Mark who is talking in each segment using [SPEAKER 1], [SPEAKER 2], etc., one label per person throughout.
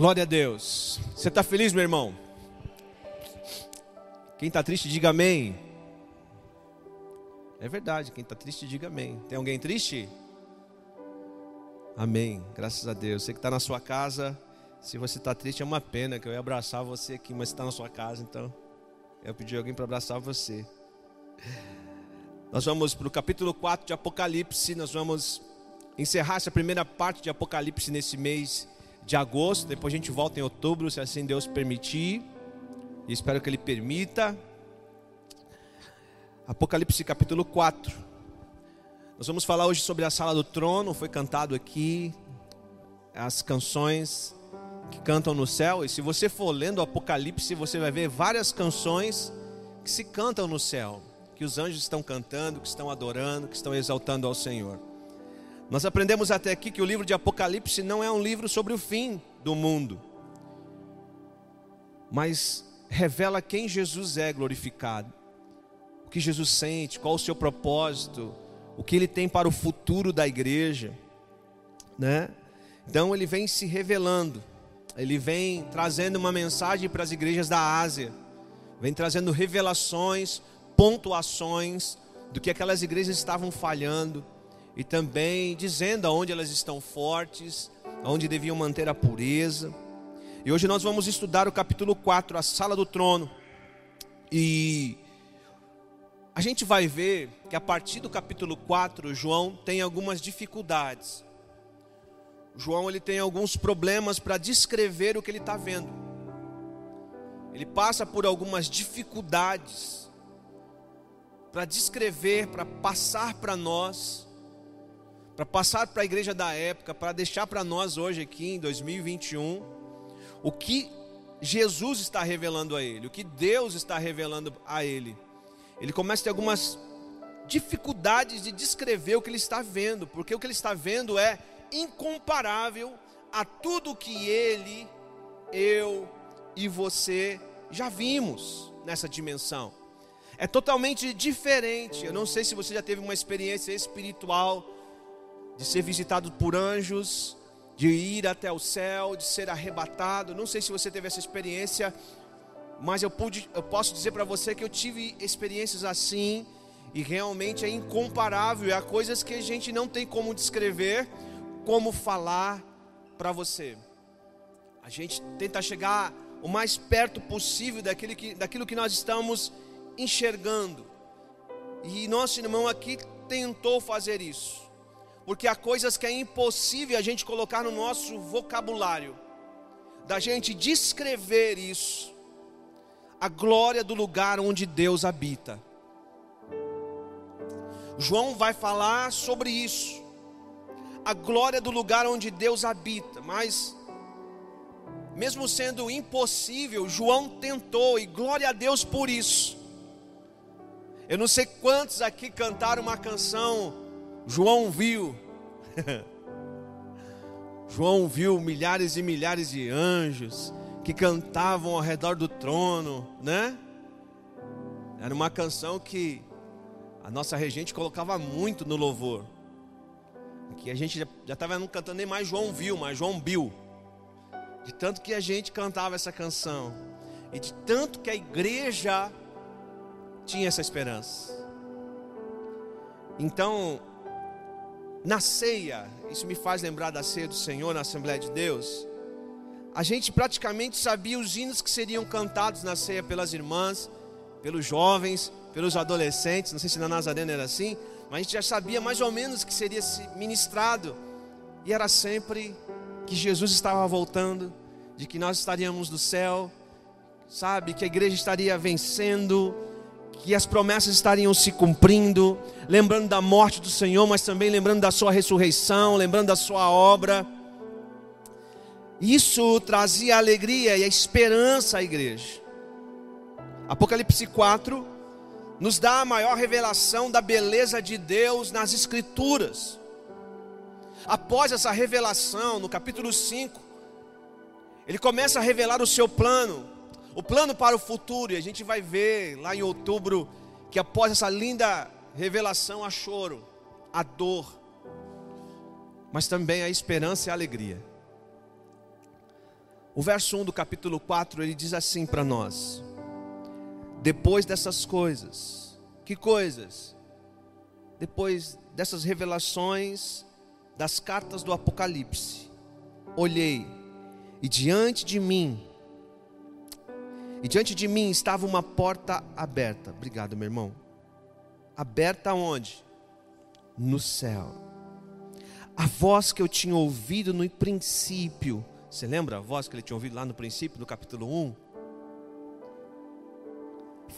[SPEAKER 1] Glória a Deus. Você está feliz, meu irmão? Quem está triste, diga amém. É verdade, quem está triste, diga amém. Tem alguém triste? Amém. Graças a Deus. Você que está na sua casa, se você está triste, é uma pena que eu ia abraçar você aqui, mas está na sua casa, então eu pedi alguém para abraçar você. Nós vamos para o capítulo 4 de Apocalipse, nós vamos encerrar essa primeira parte de Apocalipse nesse mês de agosto, depois a gente volta em outubro, se assim Deus permitir, e espero que Ele permita. Apocalipse capítulo 4. Nós vamos falar hoje sobre a sala do trono, foi cantado aqui, as canções que cantam no céu, e se você for lendo o Apocalipse, você vai ver várias canções que se cantam no céu, que os anjos estão cantando, que estão adorando, que estão exaltando ao Senhor. Nós aprendemos até aqui que o livro de Apocalipse não é um livro sobre o fim do mundo, mas revela quem Jesus é glorificado, o que Jesus sente, qual o seu propósito, o que ele tem para o futuro da igreja, né? Então ele vem se revelando, ele vem trazendo uma mensagem para as igrejas da Ásia, vem trazendo revelações, pontuações do que aquelas igrejas estavam falhando e também dizendo aonde elas estão fortes, aonde deviam manter a pureza. E hoje nós vamos estudar o capítulo 4, a sala do trono. E a gente vai ver que a partir do capítulo 4, João tem algumas dificuldades. João ele tem alguns problemas para descrever o que ele está vendo. Ele passa por algumas dificuldades para descrever, para passar para nós para passar para a igreja da época, para deixar para nós hoje aqui em 2021 o que Jesus está revelando a ele, o que Deus está revelando a ele. Ele começa a ter algumas dificuldades de descrever o que ele está vendo, porque o que ele está vendo é incomparável a tudo que ele, eu e você já vimos nessa dimensão. É totalmente diferente. Eu não sei se você já teve uma experiência espiritual de ser visitado por anjos, de ir até o céu, de ser arrebatado. Não sei se você teve essa experiência, mas eu, pude, eu posso dizer para você que eu tive experiências assim e realmente é incomparável. Há coisas que a gente não tem como descrever, como falar para você. A gente tenta chegar o mais perto possível daquilo que, daquilo que nós estamos enxergando. E nosso irmão aqui tentou fazer isso porque há coisas que é impossível a gente colocar no nosso vocabulário, da gente descrever isso, a glória do lugar onde Deus habita. João vai falar sobre isso, a glória do lugar onde Deus habita, mas, mesmo sendo impossível, João tentou, e glória a Deus por isso. Eu não sei quantos aqui cantaram uma canção João viu. João viu milhares e milhares de anjos que cantavam ao redor do trono, né? Era uma canção que a nossa regente colocava muito no louvor. Que a gente já estava não cantando nem mais João viu, mas João viu. De tanto que a gente cantava essa canção. E de tanto que a igreja tinha essa esperança. Então, na ceia, isso me faz lembrar da ceia do Senhor na Assembleia de Deus. A gente praticamente sabia os hinos que seriam cantados na ceia pelas irmãs, pelos jovens, pelos adolescentes. Não sei se na Nazarena era assim, mas a gente já sabia mais ou menos que seria ministrado. E era sempre que Jesus estava voltando, de que nós estaríamos no céu, sabe? Que a igreja estaria vencendo, que as promessas estariam se cumprindo, lembrando da morte do Senhor, mas também lembrando da sua ressurreição, lembrando da sua obra. Isso trazia alegria e a esperança à igreja. Apocalipse 4 nos dá a maior revelação da beleza de Deus nas Escrituras. Após essa revelação, no capítulo 5, ele começa a revelar o seu plano, o plano para o futuro, e a gente vai ver lá em outubro que após essa linda revelação há choro, há dor, mas também há esperança e alegria. O verso 1 do capítulo 4 ele diz assim para nós: Depois dessas coisas, que coisas? Depois dessas revelações das cartas do Apocalipse, olhei e diante de mim, e diante de mim estava uma porta aberta. Obrigado, meu irmão. Aberta onde? No céu. A voz que eu tinha ouvido no princípio. Você lembra a voz que ele tinha ouvido lá no princípio, no capítulo 1?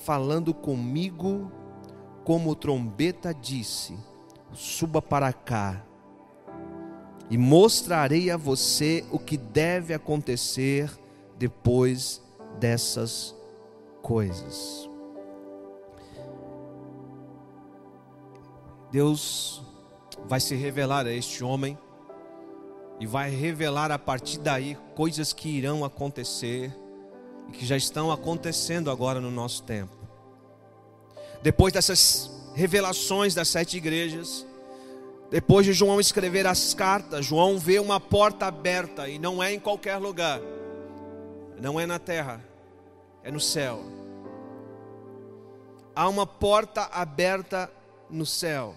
[SPEAKER 1] Falando comigo, como trombeta disse: Suba para cá e mostrarei a você o que deve acontecer depois dessas coisas. Deus vai se revelar a este homem e vai revelar a partir daí coisas que irão acontecer e que já estão acontecendo agora no nosso tempo. Depois dessas revelações das sete igrejas, depois de João escrever as cartas, João vê uma porta aberta e não é em qualquer lugar, não é na terra, é no céu. Há uma porta aberta no céu.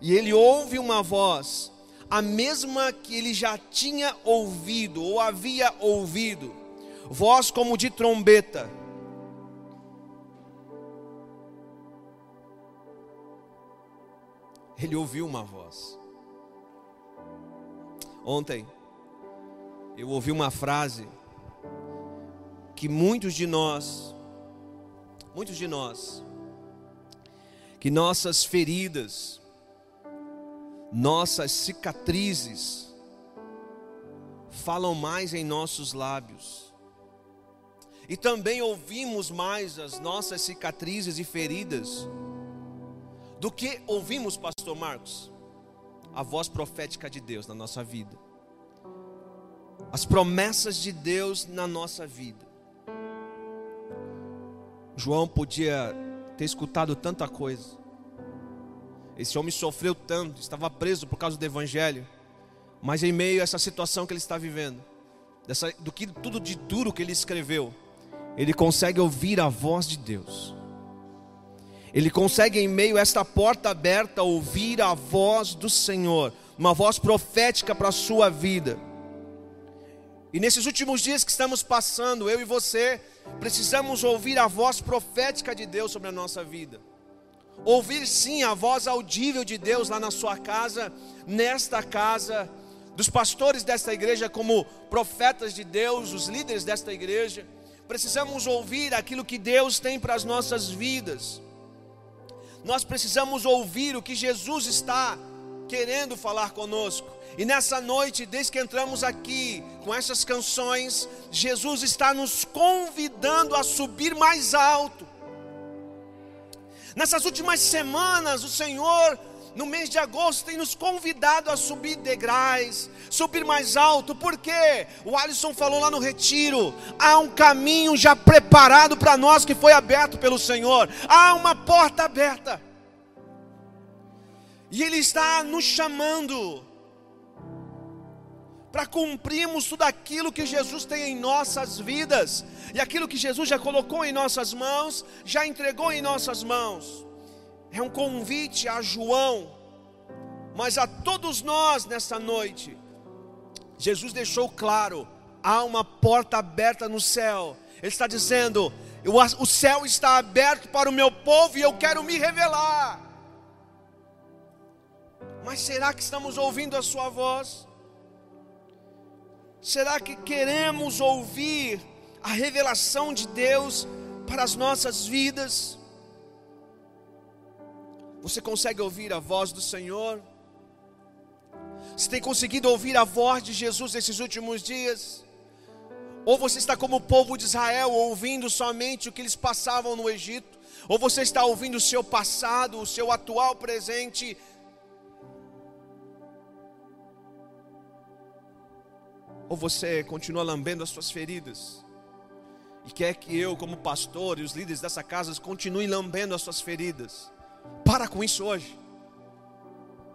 [SPEAKER 1] E ele ouve uma voz, a mesma que ele já tinha ouvido ou havia ouvido, voz como de trombeta. Ele ouviu uma voz. Ontem, eu ouvi uma frase que muitos de nós, muitos de nós, que nossas feridas, nossas cicatrizes, falam mais em nossos lábios. E também ouvimos mais as nossas cicatrizes e feridas do que ouvimos, Pastor Marcos, a voz profética de Deus na nossa vida, as promessas de Deus na nossa vida. João podia ter escutado tanta coisa. Esse homem sofreu tanto, estava preso por causa do evangelho. Mas em meio a essa situação que ele está vivendo, dessa, do que tudo de duro que ele escreveu, ele consegue ouvir a voz de Deus. Ele consegue, em meio a esta porta aberta, ouvir a voz do Senhor, uma voz profética para a sua vida. E nesses últimos dias que estamos passando, eu e você, precisamos ouvir a voz profética de Deus sobre a nossa vida. Ouvir sim a voz audível de Deus lá na sua casa, nesta casa, dos pastores desta igreja, como profetas de Deus, os líderes desta igreja. Precisamos ouvir aquilo que Deus tem para as nossas vidas. Nós precisamos ouvir o que Jesus está querendo falar conosco. E nessa noite, desde que entramos aqui com essas canções, Jesus está nos convidando a subir mais alto. Nessas últimas semanas, o Senhor, no mês de agosto, tem nos convidado a subir degraus, subir mais alto, porque o Alisson falou lá no retiro: há um caminho já preparado para nós que foi aberto pelo Senhor, há uma porta aberta, e Ele está nos chamando para cumprirmos tudo aquilo que Jesus tem em nossas vidas, e aquilo que Jesus já colocou em nossas mãos, já entregou em nossas mãos. É um convite a João, mas a todos nós nessa noite. Jesus deixou claro: há uma porta aberta no céu. Ele está dizendo: o céu está aberto para o meu povo e eu quero me revelar. Mas será que estamos ouvindo a Sua voz? Será que queremos ouvir a revelação de Deus para as nossas vidas? Você consegue ouvir a voz do Senhor? Você tem conseguido ouvir a voz de Jesus nesses últimos dias? Ou você está como o povo de Israel, ouvindo somente o que eles passavam no Egito? Ou você está ouvindo o seu passado, o seu atual presente Ou você continua lambendo as suas feridas? E quer que eu, como pastor e os líderes dessa casa, continuem lambendo as suas feridas? Para com isso hoje.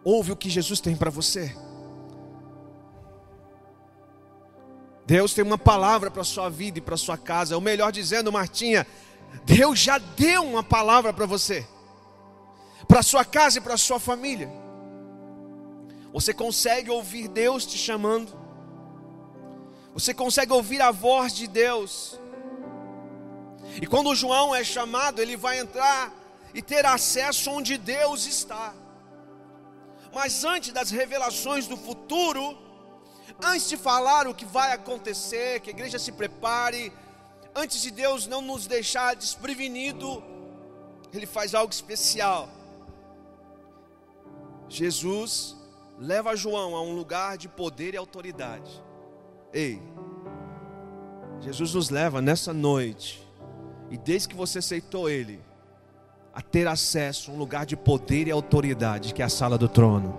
[SPEAKER 1] Ouve o que Jesus tem para você. Deus tem uma palavra para a sua vida e para a sua casa. Ou melhor dizendo, Martinha, Deus já deu uma palavra para você, para a sua casa e para a sua família. Você consegue ouvir Deus te chamando, você consegue ouvir a voz de Deus. E quando João é chamado, ele vai entrar e ter acesso onde Deus está. Mas antes das revelações do futuro, antes de falar o que vai acontecer, que a igreja se prepare, antes de Deus não nos deixar desprevenido, Ele faz algo especial. Jesus leva João a um lugar de poder e autoridade. Ei, Jesus nos leva nessa noite, e desde que você aceitou Ele, a ter acesso a um lugar de poder e autoridade, que é a sala do trono.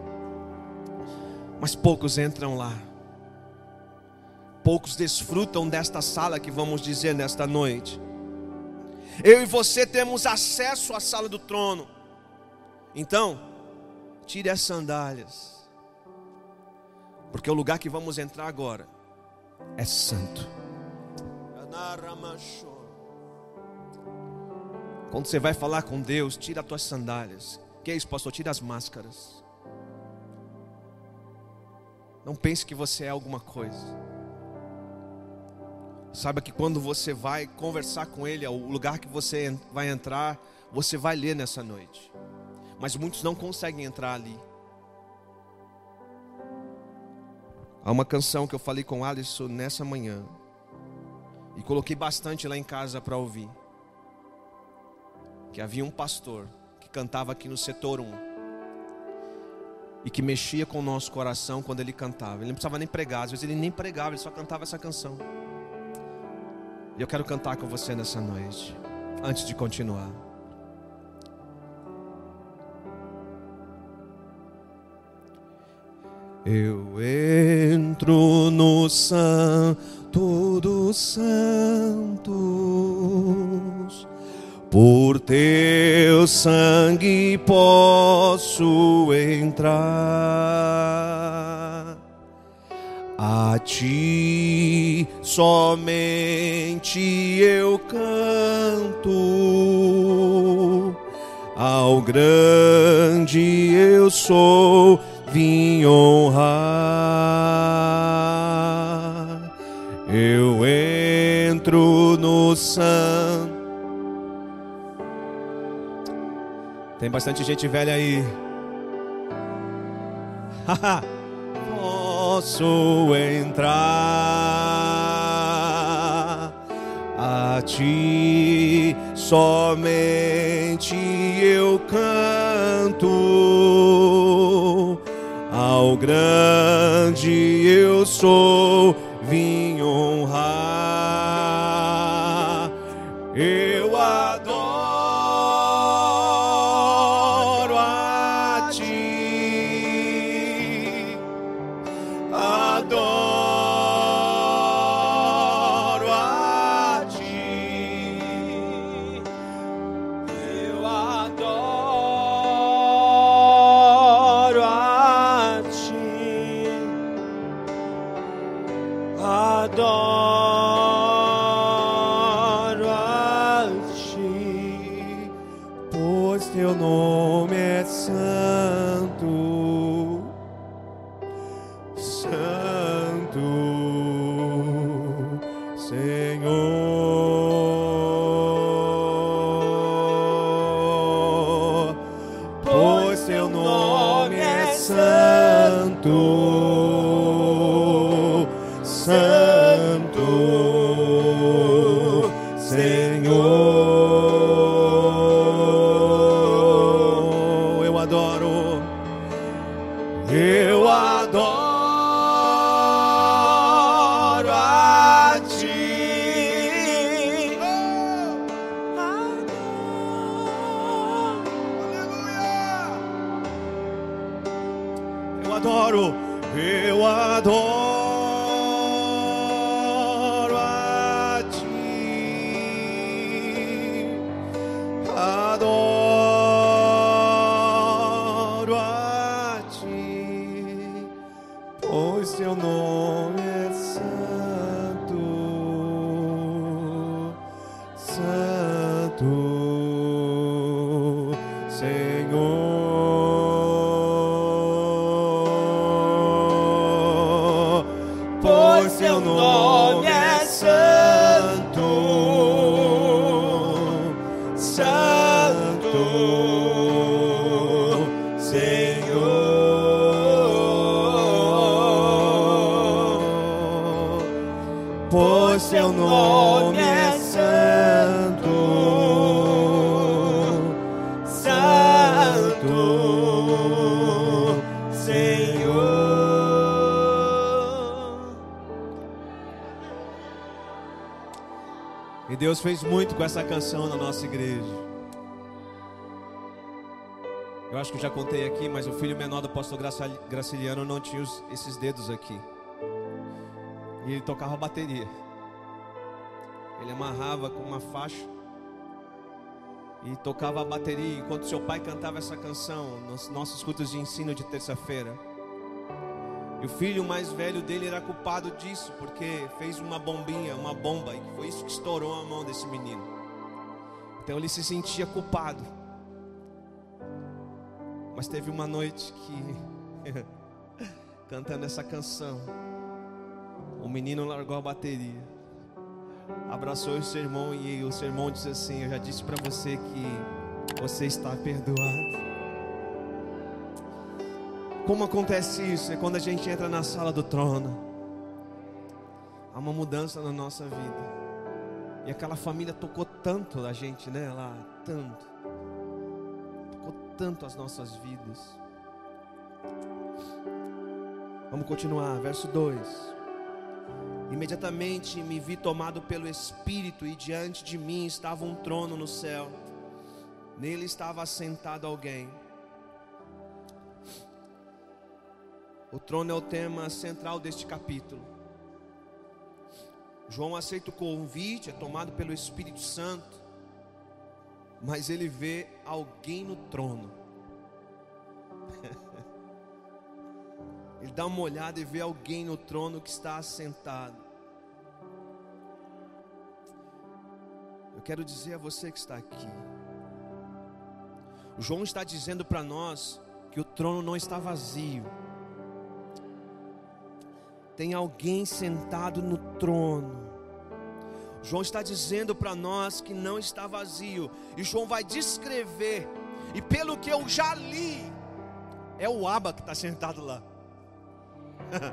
[SPEAKER 1] Mas poucos entram lá. Poucos desfrutam desta sala que vamos dizer nesta noite. Eu e você temos acesso à sala do trono. Então, tire as sandálias. Porque o lugar que vamos entrar agora é santo. Quando você vai falar com Deus, tira as tuas sandálias. Que é isso, pastor? Tira as máscaras. Não pense que você é alguma coisa. Saiba que quando você vai conversar com Ele, o lugar que você vai entrar, você vai ler nessa noite. Mas muitos não conseguem entrar ali. Há uma canção que eu falei com Alisson nessa manhã. E coloquei bastante lá em casa para ouvir. Que havia um pastor que cantava aqui no setor 1. E que mexia com o nosso coração quando ele cantava. Ele não precisava nem pregar, às vezes ele nem pregava, ele só cantava essa canção. E eu quero cantar com você nessa noite, antes de continuar. Eu entro no santo dos santos, por teu sangue posso entrar. A ti somente eu canto, ao grande eu sou, vim honrar. Eu entro no santo. Tem bastante gente velha aí. Posso entrar a ti somente eu canto grande eu sou Deus fez muito com essa canção na nossa igreja. Eu acho que já contei aqui, mas o filho menor do Graça- Graciliano não tinha esses dedos aqui. E ele tocava bateria. Ele amarrava com uma faixa e tocava a bateria enquanto seu pai cantava essa canção nos nossos cultos de ensino de terça-feira. E o filho mais velho dele era culpado disso, porque fez uma bombinha, uma bomba, e foi isso que estourou a mão desse menino. Então ele se sentia culpado. Mas teve uma noite que, cantando essa canção, o menino largou a bateria, abraçou o seu irmão e o seu irmão disse assim: Eu já disse para você que você está perdoado. Como acontece isso? É quando a gente entra na sala do trono. Há uma mudança na nossa vida. E aquela família tocou tanto a gente, né? Lá, tanto. Tocou tanto as nossas vidas. Vamos continuar, verso 2. Imediatamente me vi tomado pelo Espírito, e diante de mim estava um trono no céu. Nele estava assentado alguém. O trono é o tema central deste capítulo. João aceita o convite, é tomado pelo Espírito Santo, mas ele vê alguém no trono. Ele dá uma olhada e vê alguém no trono que está assentado. Eu quero dizer a você que está aqui. João está dizendo para nós que o trono não está vazio. Tem alguém sentado no trono. João está dizendo para nós que não está vazio. E João vai descrever. E pelo que eu já li, é o Aba que está sentado lá.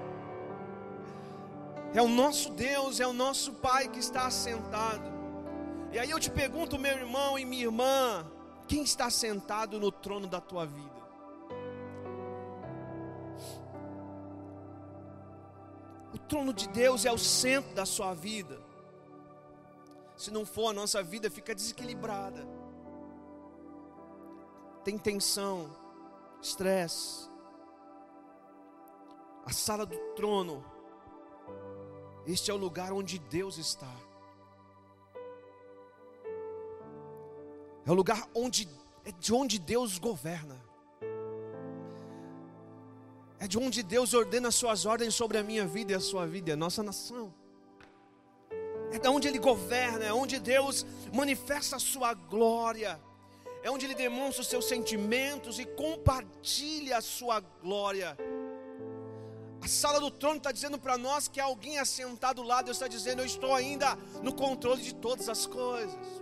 [SPEAKER 1] é o nosso Deus, é o nosso Pai que está sentado. E aí eu te pergunto, meu irmão e minha irmã, quem está sentado no trono da tua vida? O trono de Deus é o centro da sua vida. Se não for, a nossa vida fica desequilibrada. Tem tensão, estresse. A sala do trono. Este é o lugar onde Deus está. É o lugar onde é de onde Deus governa. É de onde Deus ordena suas ordens sobre a minha vida e a sua vida e a nossa nação. É de onde Ele governa, é onde Deus manifesta a sua glória. É onde Ele demonstra os seus sentimentos e compartilha a sua glória. A sala do trono está dizendo para nós que alguém assentado lá, Deus está dizendo: Eu estou ainda no controle de todas as coisas.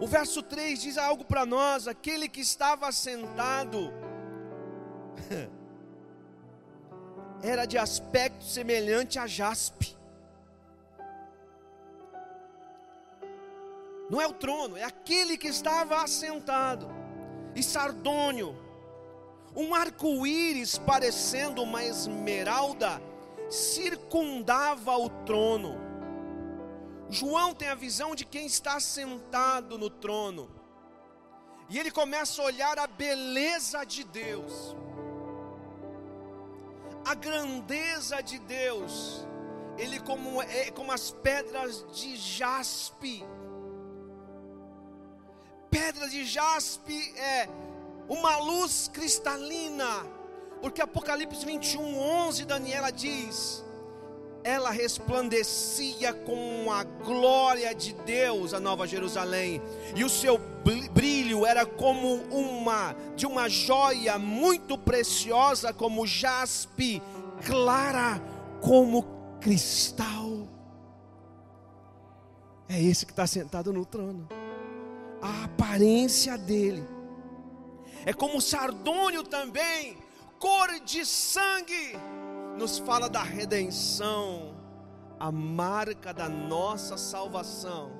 [SPEAKER 1] O verso 3 diz algo para nós: aquele que estava sentado era de aspecto semelhante a jaspe. Não é o trono, é aquele que estava assentado. E sardônio, um arco-íris parecendo uma esmeralda, circundava o trono. João tem a visão de quem está sentado no trono. E ele começa a olhar a beleza de Deus, a grandeza de Deus. Ele como é como as pedras de jaspe. Pedra de jaspe é uma luz cristalina, porque Apocalipse 21, 11, Daniela diz: ela resplandecia com a glória de Deus, a Nova Jerusalém, e o seu brilho era como uma de uma joia muito preciosa, como jaspe, clara como cristal. É esse que está sentado no trono. A aparência dele é como sardônio também, cor de sangue, nos fala da redenção, a marca da nossa salvação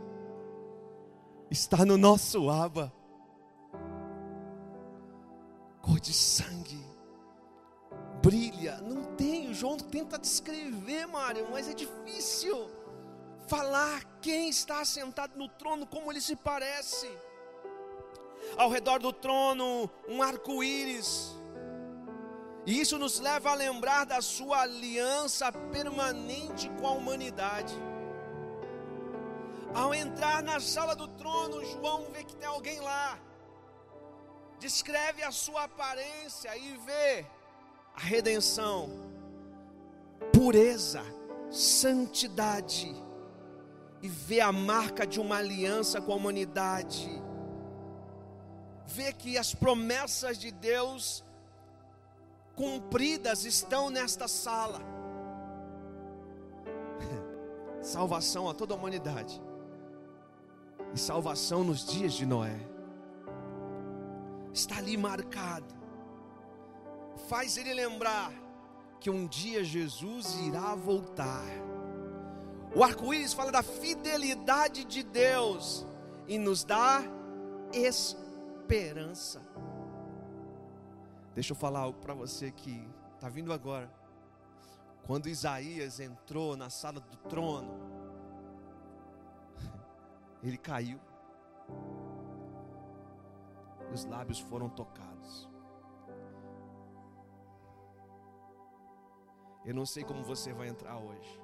[SPEAKER 1] está no nosso aba, cor de sangue, brilha. Não tem, o João tenta descrever, Mário, mas é difícil falar quem está sentado no trono, como ele se parece. Ao redor do trono, um arco-íris. E isso nos leva a lembrar da sua aliança permanente com a humanidade. Ao entrar na sala do trono, João vê que tem alguém lá. Descreve a sua aparência e vê a redenção, pureza, santidade, e vê a marca de uma aliança com a humanidade. Vê que as promessas de Deus cumpridas estão nesta sala. Salvação a toda a humanidade. E salvação nos dias de Noé. Está ali marcado faz ele lembrar que um dia Jesus irá voltar. O arco-íris fala da fidelidade de Deus e nos dá esperança. Deixa eu falar algo para você que está vindo agora. Quando Isaías entrou na sala do trono, ele caiu, os lábios foram tocados. Eu não sei como você vai entrar hoje.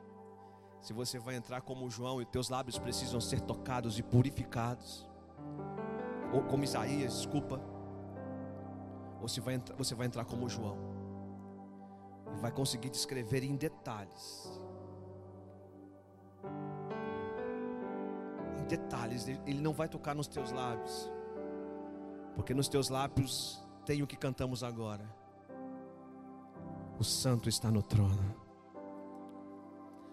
[SPEAKER 1] Se você vai entrar como João e teus lábios precisam ser tocados e purificados. Ou como Isaías, desculpa. Ou vai, você vai entrar como João. E vai conseguir descrever em detalhes. Em detalhes. Ele não vai tocar nos teus lábios. Porque nos teus lábios tem o que cantamos agora o Santo está no trono.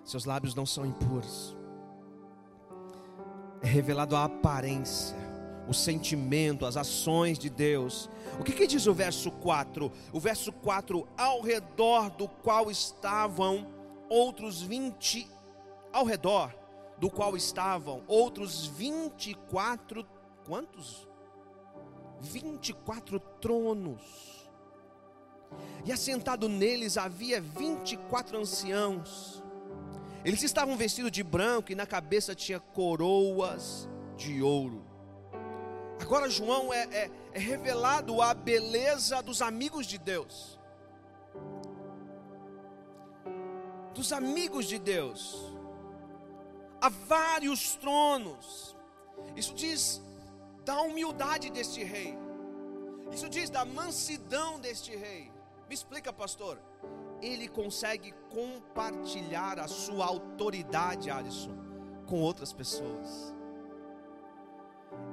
[SPEAKER 1] Seus lábios não são impuros. É revelado a aparência, o sentimento, as ações de Deus. O que, que diz o verso 4? O verso 4: ao redor do qual estavam outros 20, ao redor do qual estavam outros 24, quantos? 24 tronos e assentado neles havia vinte e quatro anciãos. Eles estavam vestidos de branco e na cabeça tinha coroas de ouro. Agora João é, é, é revelado a beleza dos amigos de Deus. Dos amigos de Deus. Há vários tronos. Isso diz da humildade deste rei. Isso diz da mansidão deste rei. Me explica, pastor. Ele consegue compartilhar a sua autoridade, Alisson, com outras pessoas.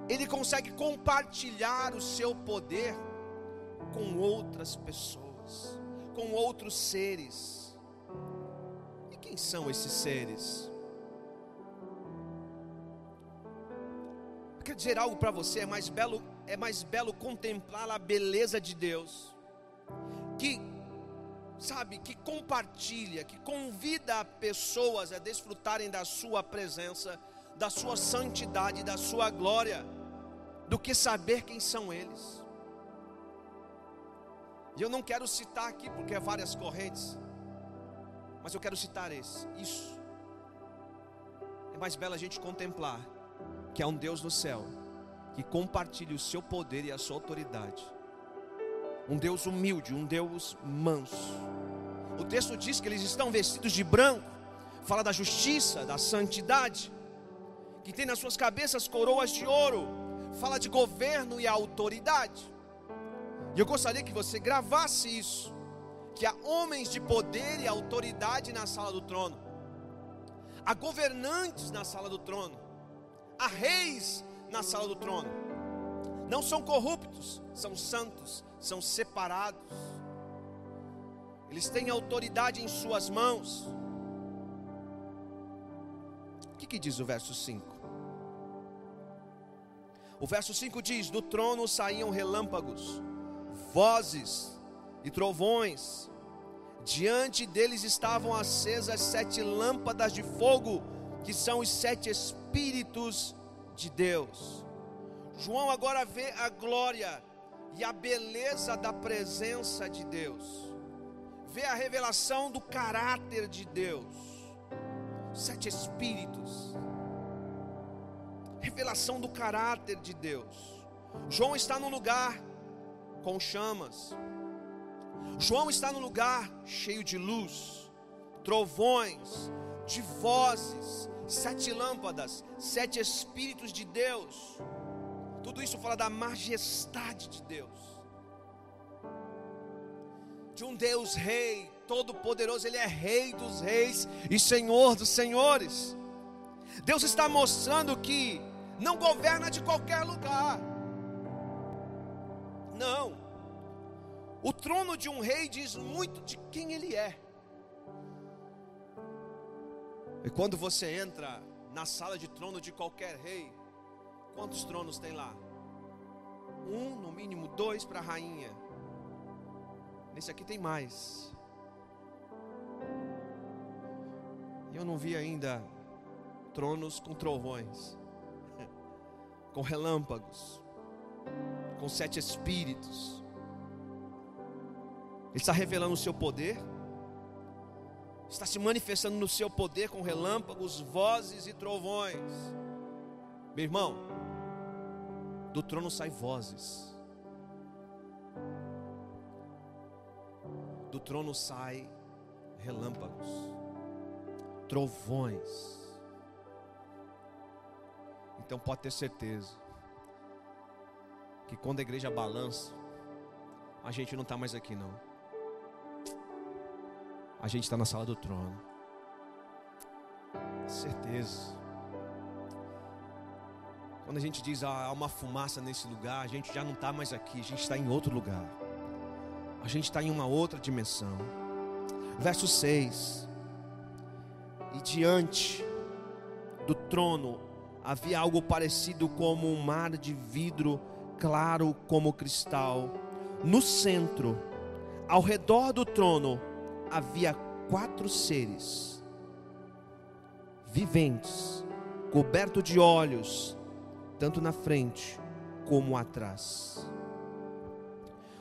[SPEAKER 1] Ele consegue compartilhar o seu poder com outras pessoas, com outros seres. E quem são esses seres? Eu quero dizer algo para você, é mais belo é mais belo contemplar a beleza de Deus, que, sabe, que compartilha, que convida pessoas a desfrutarem da Sua presença, da Sua santidade, da Sua glória, do que saber quem são eles. E eu não quero citar aqui porque é várias correntes, mas eu quero citar esse. Isso é mais belo a gente contemplar que há um Deus no céu que compartilhe o seu poder e a sua autoridade. Um Deus humilde, um Deus manso. O texto diz que eles estão vestidos de branco, fala da justiça, da santidade, que tem nas suas cabeças coroas de ouro, fala de governo e autoridade. E eu gostaria que você gravasse isso: que há homens de poder e autoridade na sala do trono, há governantes na sala do trono, há reis na sala do trono. Não são corruptos, são santos, são separados. eles têm autoridade em suas mãos. Que diz o verso 5? O verso 5 diz: Do trono saíam relâmpagos, vozes e trovões, diante deles estavam acesas sete lâmpadas de fogo, que são os sete Espíritos de Deus. João agora vê a glória e a beleza da presença de Deus vê a revelação do caráter de Deus. Sete Espíritos, revelação do caráter de Deus. João está no lugar com chamas. João está no lugar cheio de luz, trovões, de vozes, sete lâmpadas, sete Espíritos de Deus. Tudo isso fala da majestade de Deus de um Deus Rei, Todo-Poderoso, Ele é Rei dos Reis e Senhor dos Senhores. Deus está mostrando que não governa de qualquer lugar. Não. O trono de um rei diz muito de quem ele é. E quando você entra na sala de trono de qualquer rei, quantos tronos tem lá? Um, no mínimo dois para a rainha, Nesse aqui tem mais. Eu não vi ainda tronos com trovões, com relâmpagos, com sete espíritos. Ele está revelando o seu poder, está se manifestando no seu poder com relâmpagos, vozes e trovões. Meu irmão, do trono sai vozes. do trono sai relâmpagos, trovões. Então pode ter certeza que quando a igreja balança, a gente não está mais aqui não. A gente está na sala do trono. Certeza. Quando a gente diz ah, há uma fumaça nesse lugar, a gente já não está mais aqui, a gente está em outro lugar a gente está em uma outra dimensão. Verso 6: E diante do trono havia algo parecido como um mar de vidro claro como cristal. No centro, ao redor do trono, havia quatro seres viventes, cobertos de olhos, tanto na frente como atrás.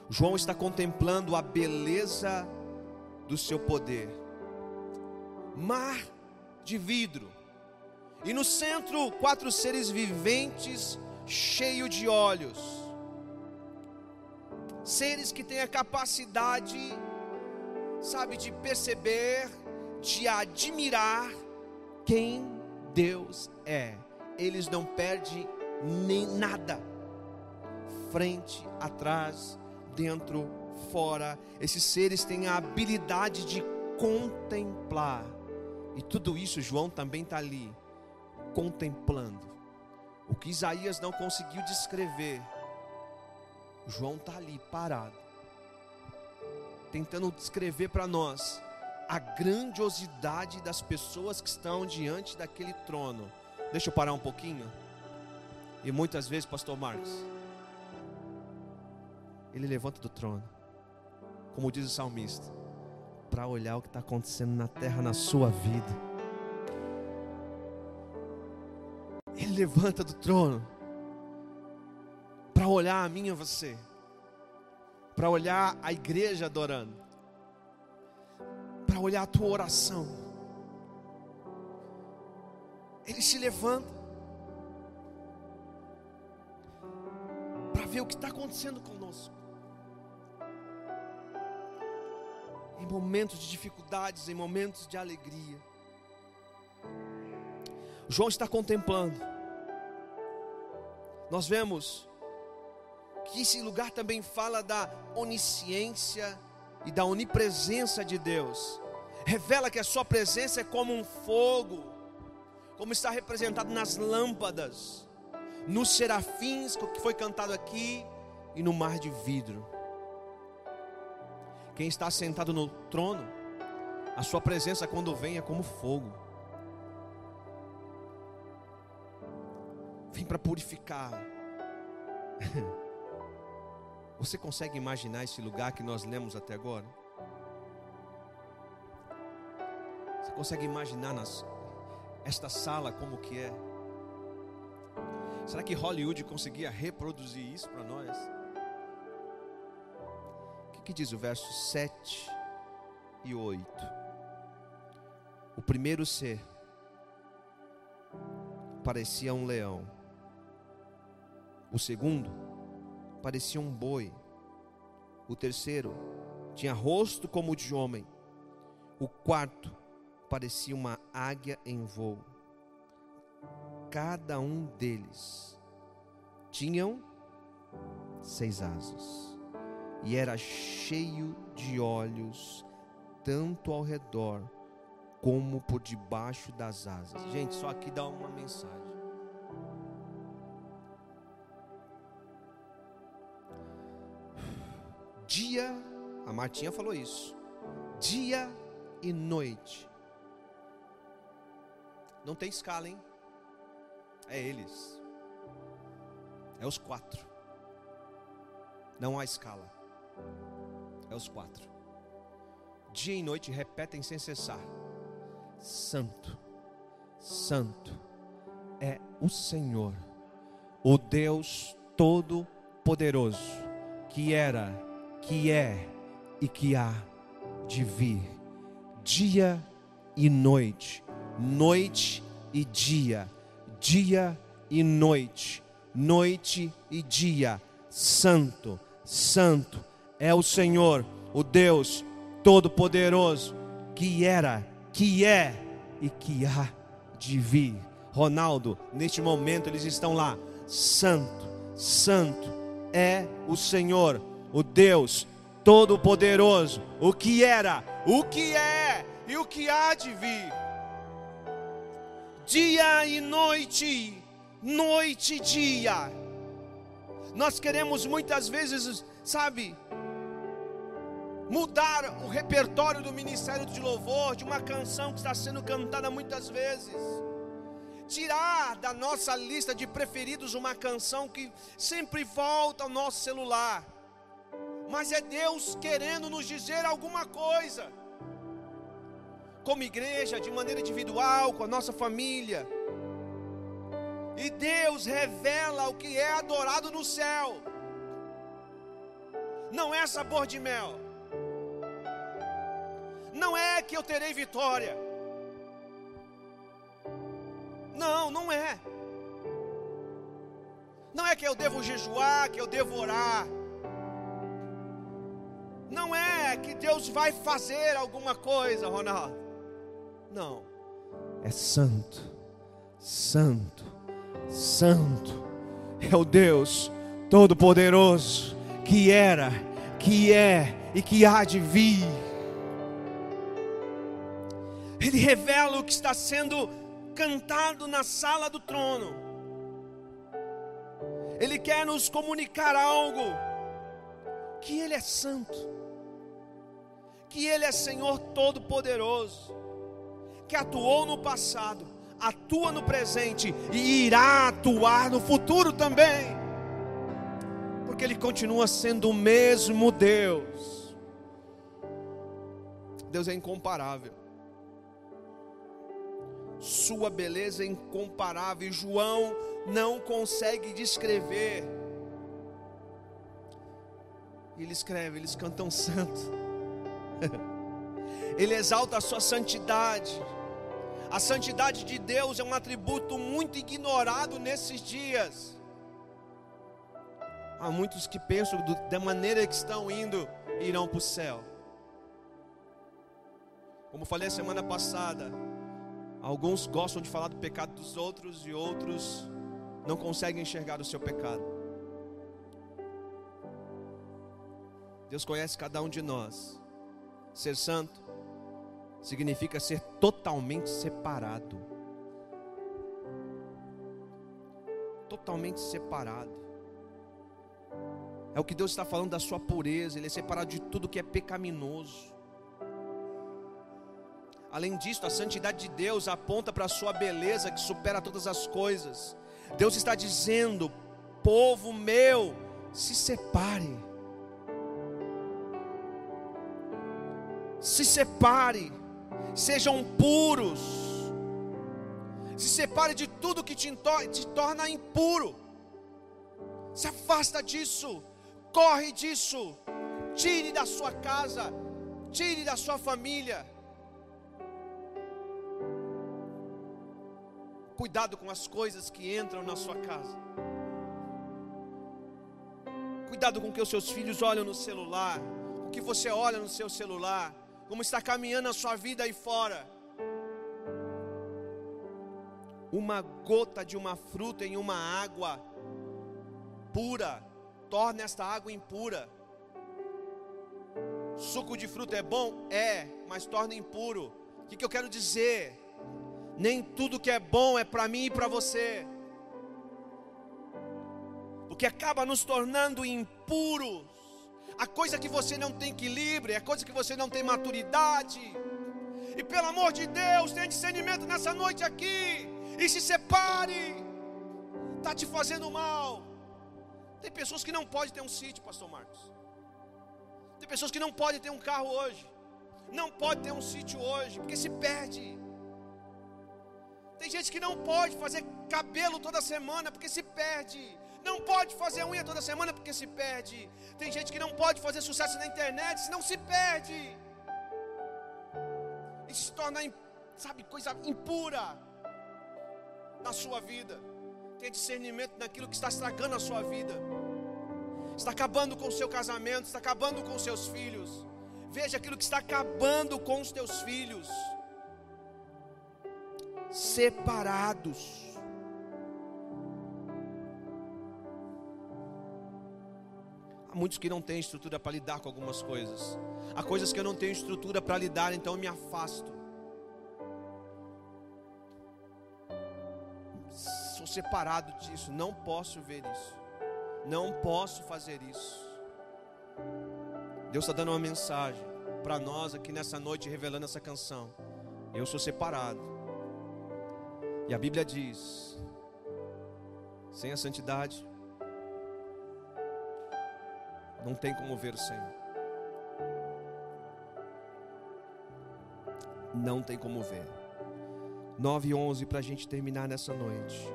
[SPEAKER 1] João está contemplando a beleza do seu poder. Mar de vidro. E no centro, quatro seres viventes, cheio de olhos. Seres que têm a capacidade, sabe, de perceber, de admirar quem Deus é. Eles não perdem nem nada. Frente, atrás, dentro, fora. Esses seres têm a habilidade de contemplar. E tudo isso João também está ali, contemplando. O que Isaías não conseguiu descrever, João está ali parado, tentando descrever para nós a grandiosidade das pessoas que estão diante daquele trono. Deixa eu parar um pouquinho. E muitas vezes, Pastor Marcos, ele levanta do trono, como diz o salmista, para olhar o que está acontecendo na terra, na sua vida. Ele levanta do trono para olhar a mim e você, para olhar a igreja adorando, para olhar a tua oração. Ele se levanta para ver o que está acontecendo conosco. Em momentos de dificuldades, em momentos de alegria. João está contemplando. Nós vemos que esse lugar também fala da onisciência e da onipresença de Deus. Revela que a sua presença é como um fogo, como está representado nas lâmpadas, nos serafins, que foi cantado aqui, e no mar de vidro Quem está sentado no trono, a sua presença quando vem é como fogo. Vem para purificar. Você consegue imaginar esse lugar que nós lemos até agora? Você consegue imaginar nas, esta sala como que é? Será que Hollywood conseguia reproduzir isso para nós? Que, que diz o verso 7 e 8? O primeiro ser parecia um leão. O segundo parecia um boi. O terceiro tinha rosto como de homem. O quarto parecia uma águia em voo. Cada um deles tinham seis asas e era cheio de olhos tanto ao redor como por debaixo das asas. Gente, só aqui dá uma mensagem. Dia, a Martinha falou isso. Dia e noite não tem escala, hein? É eles. É os quatro. Não há escala. É os quatro. Dia e noite repetem sem cessar: Santo, Santo é o Senhor, o Deus Todo-Poderoso, que era, que é e que há de vir. Dia e noite noite e dia, dia e noite, noite e dia. Santo, Santo é o Senhor, o Deus Todo-Poderoso, que era, que é e que há de vir. Ronaldo, neste momento eles estão lá. Santo, Santo é o Senhor, o Deus Todo-Poderoso, o que era, o que é e o que há de vir dia e noite, noite e dia. Nós queremos muitas vezes, sabe, mudar o repertório do ministério de louvor, de uma canção que está sendo cantada muitas vezes. Tirar da nossa lista de preferidos uma canção que sempre volta ao nosso celular. Mas é Deus querendo nos dizer alguma coisa como igreja, de maneira individual, com a nossa família. E Deus revela o que é adorado no céu. Não é sabor de mel. Não é que eu terei vitória. Não, não é. Não é que eu devo jejuar, que eu devo orar. Não é que Deus vai fazer alguma coisa, Ronaldo. Não. É santo, santo, santo. É o Deus Todo-Poderoso que era, que é e que há de vir. Ele revela o que está sendo cantado na sala do trono. Ele quer nos comunicar algo. Que ele é santo, que ele é Senhor todo-poderoso. Que atuou no passado, atua no presente e irá atuar no futuro também, porque Ele continua sendo o mesmo Deus. Deus é incomparável, Sua beleza é incomparável, João não consegue descrever. Ele escreve, eles cantam santo. Ele exalta a sua santidade. A santidade de Deus é um atributo muito ignorado nesses dias. Há muitos que pensam da maneira que estão indo, irão para o céu. Como falei semana passada, alguns gostam de falar do pecado dos outros e outros não conseguem enxergar o seu pecado. Deus conhece cada um de nós. Ser santo significa ser totalmente separado. Totalmente separado. É o que Deus está falando da sua pureza, Ele é separado de tudo que é pecaminoso. Além disso, a santidade de Deus aponta para a sua beleza que supera todas as coisas. Deus está dizendo: povo meu, se separe. Se separe, sejam puros. Se separe de tudo que te, te torna impuro. Se afasta disso corre disso, tire da sua casa, tire da sua família. Cuidado com as coisas que entram na sua casa. Cuidado com o que os seus filhos olham no celular, o que você olha no seu celular, como está caminhando a sua vida aí fora. Uma gota de uma fruta em uma água pura torna esta água impura. Suco de fruta é bom? É, mas torna impuro. O que, que eu quero dizer? Nem tudo que é bom é para mim e para você. O que acaba nos tornando impuros. A coisa que você não tem equilíbrio, a coisa que você não tem maturidade. E pelo amor de Deus, tenha discernimento nessa noite aqui. E se separe. Está te fazendo mal. Tem pessoas que não podem ter um sítio, pastor Marcos. Tem pessoas que não podem ter um carro hoje. Não pode ter um sítio hoje, porque se perde. Tem gente que não pode fazer cabelo toda semana porque se perde. Não pode fazer unha toda semana porque se perde. Tem gente que não pode fazer sucesso na internet, senão se perde. E se torna, sabe, coisa impura na sua vida. Tenha discernimento naquilo que está estragando a sua vida. Está acabando com o seu casamento, está acabando com os seus filhos. Veja aquilo que está acabando com os teus filhos. Separados. Há muitos que não têm estrutura para lidar com algumas coisas. Há coisas que eu não tenho estrutura para lidar, então eu me afasto. sou separado disso, não posso ver isso, não posso fazer isso. Deus está dando uma mensagem para nós aqui nessa noite, revelando essa canção. Eu sou separado, e a Bíblia diz: sem a santidade, não tem como ver o Senhor. Não tem como ver. 9 e 11 para a gente terminar nessa noite.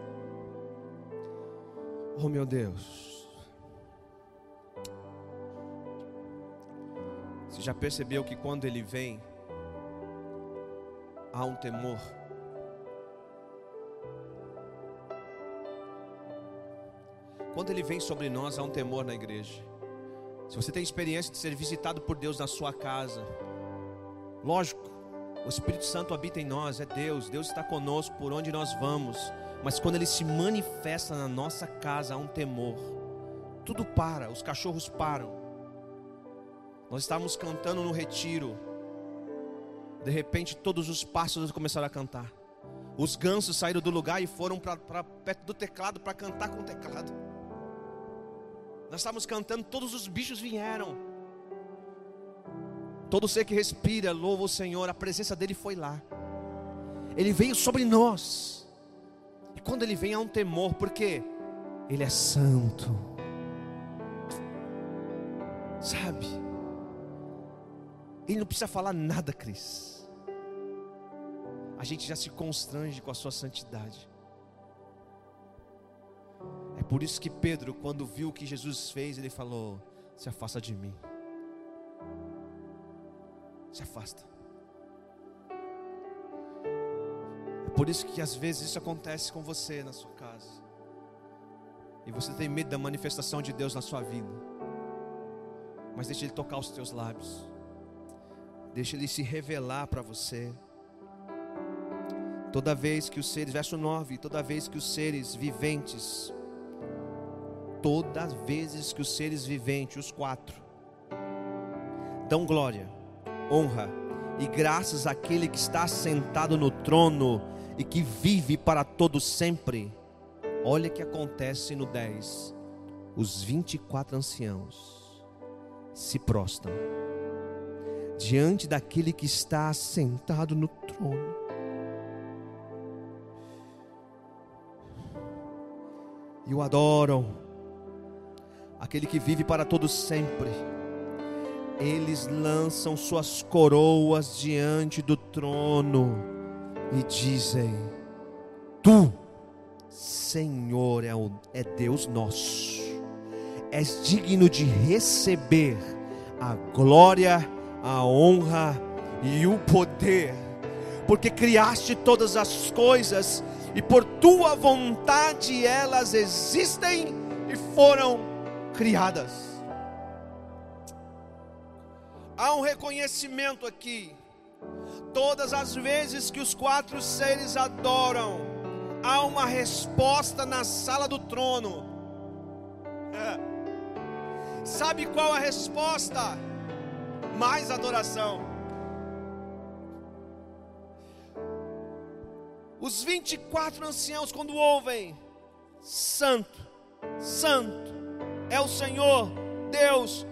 [SPEAKER 1] Oh meu Deus. Você já percebeu que quando ele vem, há um temor? Quando ele vem sobre nós, há um temor na igreja. Se você tem experiência de ser visitado por Deus na sua casa, lógico, o Espírito Santo habita em nós, é Deus, Deus está conosco por onde nós vamos. Mas quando ele se manifesta na nossa casa, há um temor. Tudo para, os cachorros param. Nós estávamos cantando no retiro. De repente, todos os pássaros começaram a cantar. Os gansos saíram do lugar e foram para perto do teclado para cantar com o teclado. Nós estávamos cantando, todos os bichos vieram. Todo ser que respira, louva o Senhor, a presença dele foi lá. Ele veio sobre nós quando ele vem há um temor, porque ele é santo. Sabe? Ele não precisa falar nada, Cris. A gente já se constrange com a sua santidade. É por isso que Pedro, quando viu o que Jesus fez, ele falou: Se afasta de mim. Se afasta. Por isso que às vezes isso acontece com você na sua casa. E você tem medo da manifestação de Deus na sua vida. Mas deixa Ele tocar os teus lábios. Deixa Ele se revelar para você. Toda vez que os seres, verso 9, toda vez que os seres viventes, todas as vezes que os seres viventes, os quatro, dão glória, honra e graças àquele que está sentado no trono e que vive para todo sempre. Olha o que acontece no 10. os 24 anciãos se prostram diante daquele que está sentado no trono. E o adoram, aquele que vive para todo sempre. Eles lançam suas coroas diante do trono e dizem: Tu, Senhor, é, é Deus nosso, és digno de receber a glória a honra e o poder, porque criaste todas as coisas e por tua vontade elas existem e foram criadas. Há um reconhecimento aqui. Todas as vezes que os quatro seres adoram, há uma resposta na sala do trono. É. Sabe qual a resposta? mais adoração. Os 24 anciãos, quando ouvem, Santo, Santo é o Senhor, Deus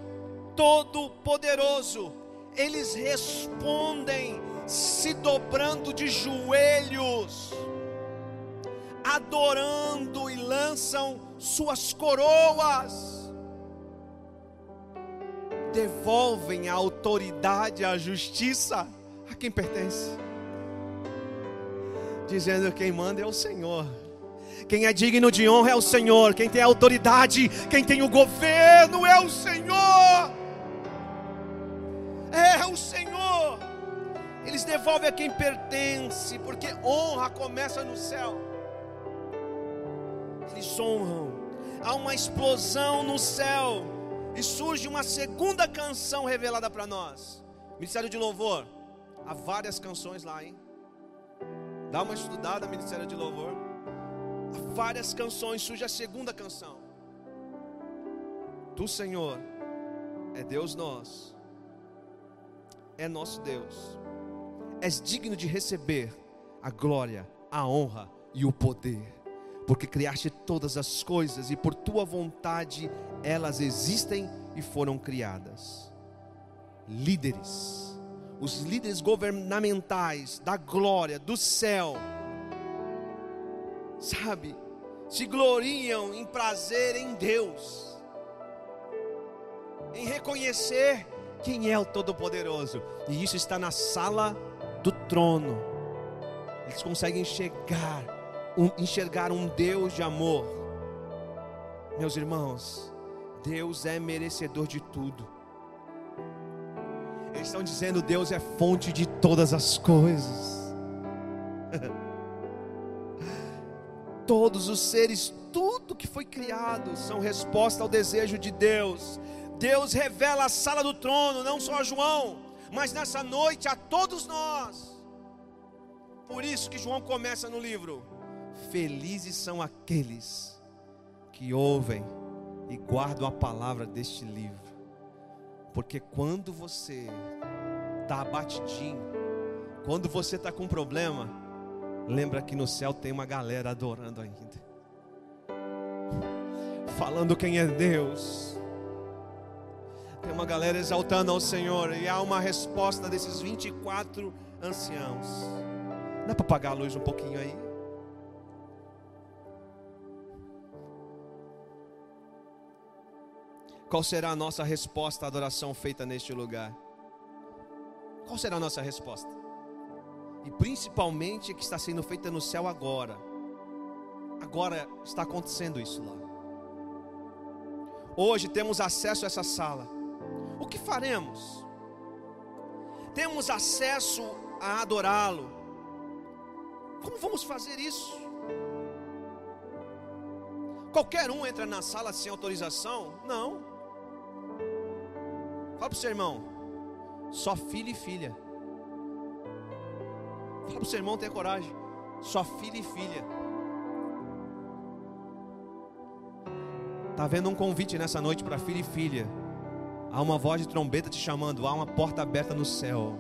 [SPEAKER 1] Todo-Poderoso, eles respondem se dobrando de joelhos, adorando e lançam suas coroas devolvem a autoridade, a justiça a quem pertence, dizendo: quem manda é o Senhor. Quem é digno de honra é o Senhor. Quem tem autoridade, quem tem o governo é o Senhor. É o Senhor. Eles devolvem a quem pertence, porque honra começa no céu. Eles honram. Há uma explosão no céu e surge uma segunda canção revelada para nós. Ministério de Louvor. Há várias canções lá, hein? Dá uma estudada, Ministério de Louvor. Várias canções, surge a segunda canção. Tu, Senhor, é Deus nosso, é nosso Deus. És digno de receber a glória, a honra e o poder porque criaste todas as coisas e por tua vontade elas existem e foram criadas. Líderes, os líderes governamentais da glória, do céu, sabe, se gloriam em prazer em Deus, em reconhecer quem é o Todo-Poderoso, e isso está na sala do trono. Eles conseguem chegar um, enxergar um Deus de amor. Meus irmãos, Deus é merecedor de tudo. Eles estão dizendo: Deus é fonte de todas as coisas. Todos os seres, tudo que foi criado, são resposta ao desejo de Deus. Deus revela a sala do trono, não só a João, mas nessa noite a todos nós. Por isso que João começa no livro: Felizes são aqueles que ouvem e guardam a palavra deste livro, porque quando você está abatidinho, quando você está com problema, lembra que no céu tem uma galera adorando ainda, falando quem é Deus. Tem uma galera exaltando ao Senhor, e há uma resposta desses 24 anciãos. Dá para apagar a luz um pouquinho aí? Qual será a nossa resposta à adoração feita neste lugar? Qual será a nossa resposta? E principalmente que está sendo feita no céu agora. Agora está acontecendo isso lá. Hoje temos acesso a essa sala. O que faremos? Temos acesso a adorá-lo. Como vamos fazer isso? Qualquer um entra na sala sem autorização? Não. Fala para o seu irmão, só filho e filha. Fala para o seu irmão, tenha coragem. Só filho e filha. Está vendo um convite nessa noite para filho e filha. Há uma voz de trombeta te chamando. Há uma porta aberta no céu.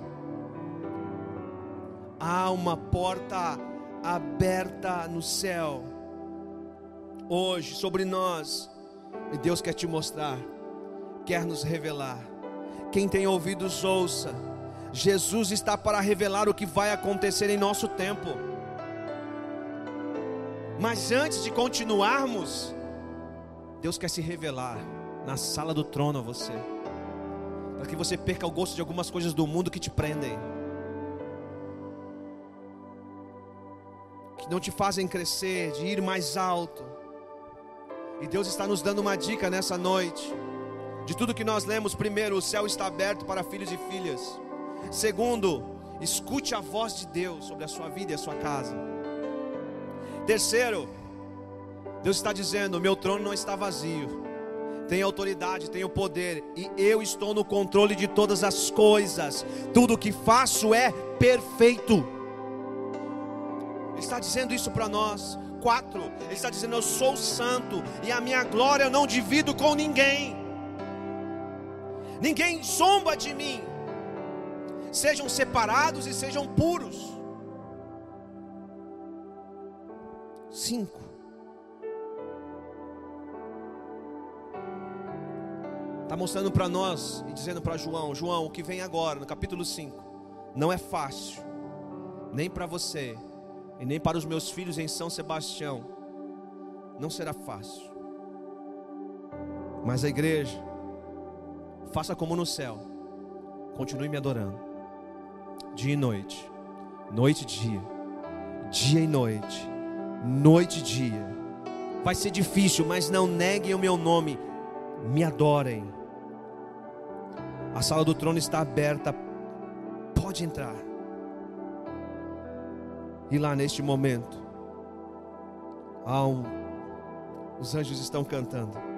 [SPEAKER 1] Há uma porta aberta no céu. Hoje, sobre nós. E Deus quer te mostrar, quer nos revelar. Quem tem ouvidos, ouça. Jesus está para revelar o que vai acontecer em nosso tempo. Mas antes de continuarmos, Deus quer se revelar na sala do trono a você, para que você perca o gosto de algumas coisas do mundo que te prendem, que não te fazem crescer, de ir mais alto. E Deus está nos dando uma dica nessa noite. De tudo que nós lemos, primeiro, o céu está aberto para filhos e filhas. Segundo, escute a voz de Deus sobre a sua vida e a sua casa. Terceiro, Deus está dizendo: meu trono não está vazio. Tem autoridade, tenho poder e eu estou no controle de todas as coisas. Tudo o que faço é perfeito. Ele está dizendo isso para nós. Quatro, ele está dizendo: Eu sou santo e a minha glória eu não divido com ninguém ninguém zomba de mim. Sejam separados e sejam puros. Cinco. Está mostrando para nós e dizendo para João: João, o que vem agora, no capítulo 5, não é fácil, nem para você, e nem para os meus filhos em São Sebastião, não será fácil. Mas a igreja, faça como no céu, continue me adorando, dia e noite, noite e dia, dia e noite, noite e dia. Vai ser difícil, mas não neguem o meu nome, me adorem. A sala do trono está aberta, pode entrar. E lá neste momento, um, os anjos estão cantando.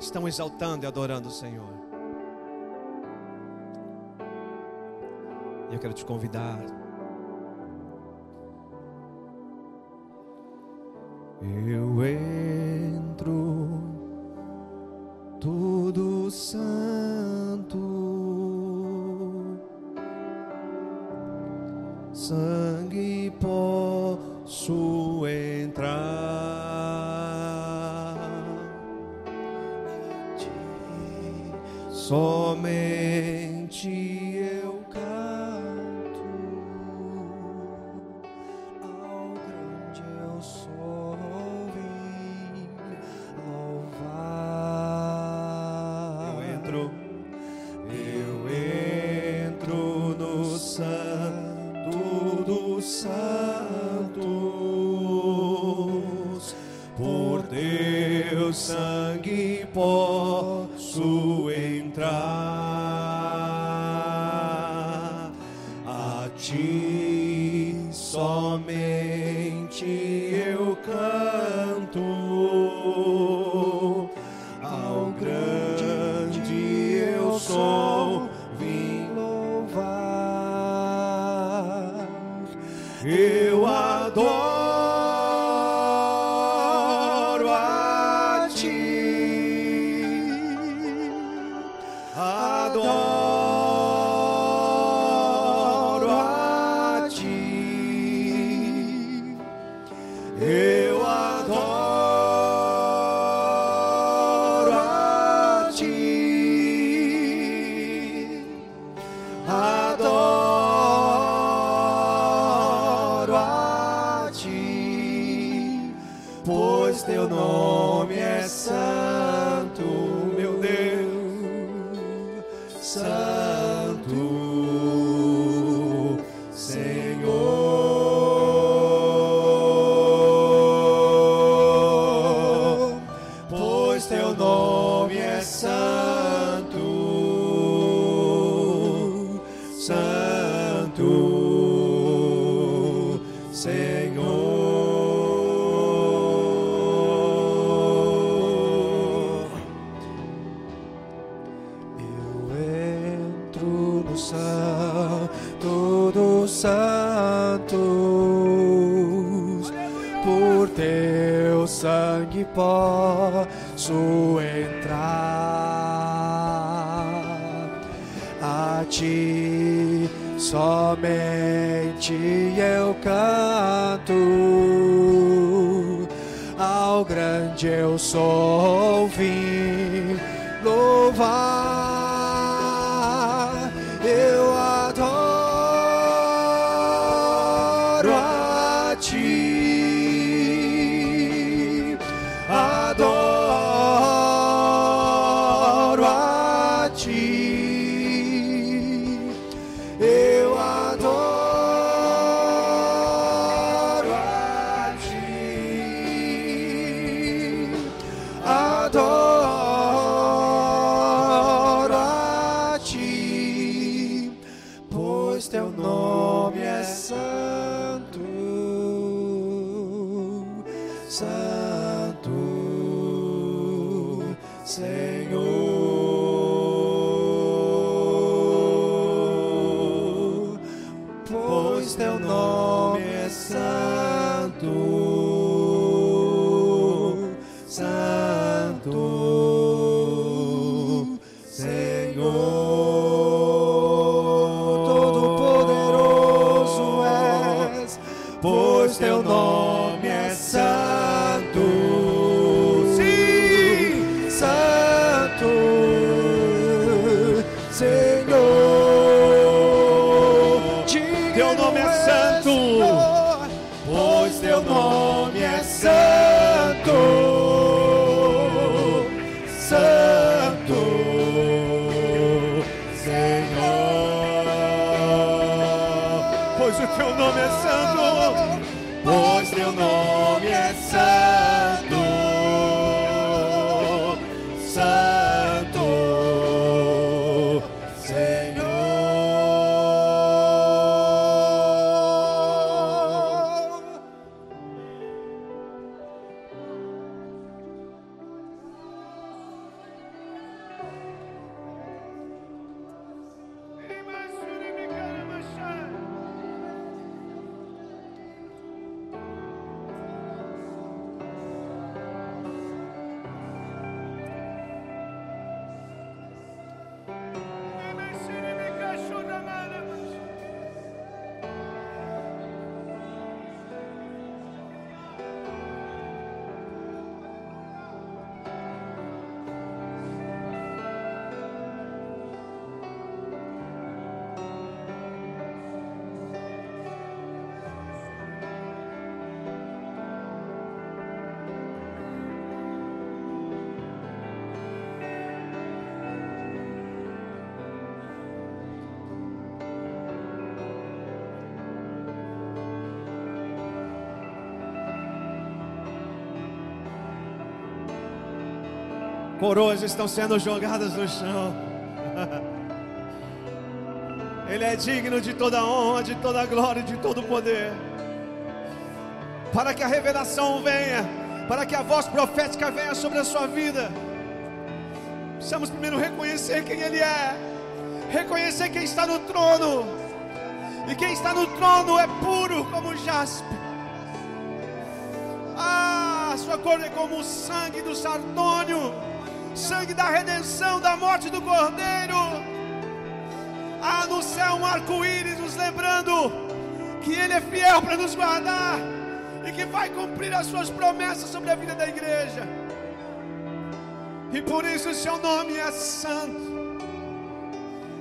[SPEAKER 1] estão exaltando e adorando o Senhor. E eu quero te convidar. Eu entro sou vim louvar. Eu teu
[SPEAKER 2] nome
[SPEAKER 1] Coroas estão sendo jogadas no chão. Ele é digno de toda honra, de toda glória de todo poder. Para que a revelação venha, para que a voz profética venha sobre a sua vida. Precisamos primeiro reconhecer quem Ele é, reconhecer quem está no trono. E quem está no trono é puro como jaspe. Ah, sua cor é como o sangue do sardônio, sangue da redenção, da morte do cordeiro. Há no céu um arco-íris nos lembrando que Ele é fiel para nos guardar e que vai cumprir as suas promessas sobre a vida da igreja. E por isso o seu nome é santo.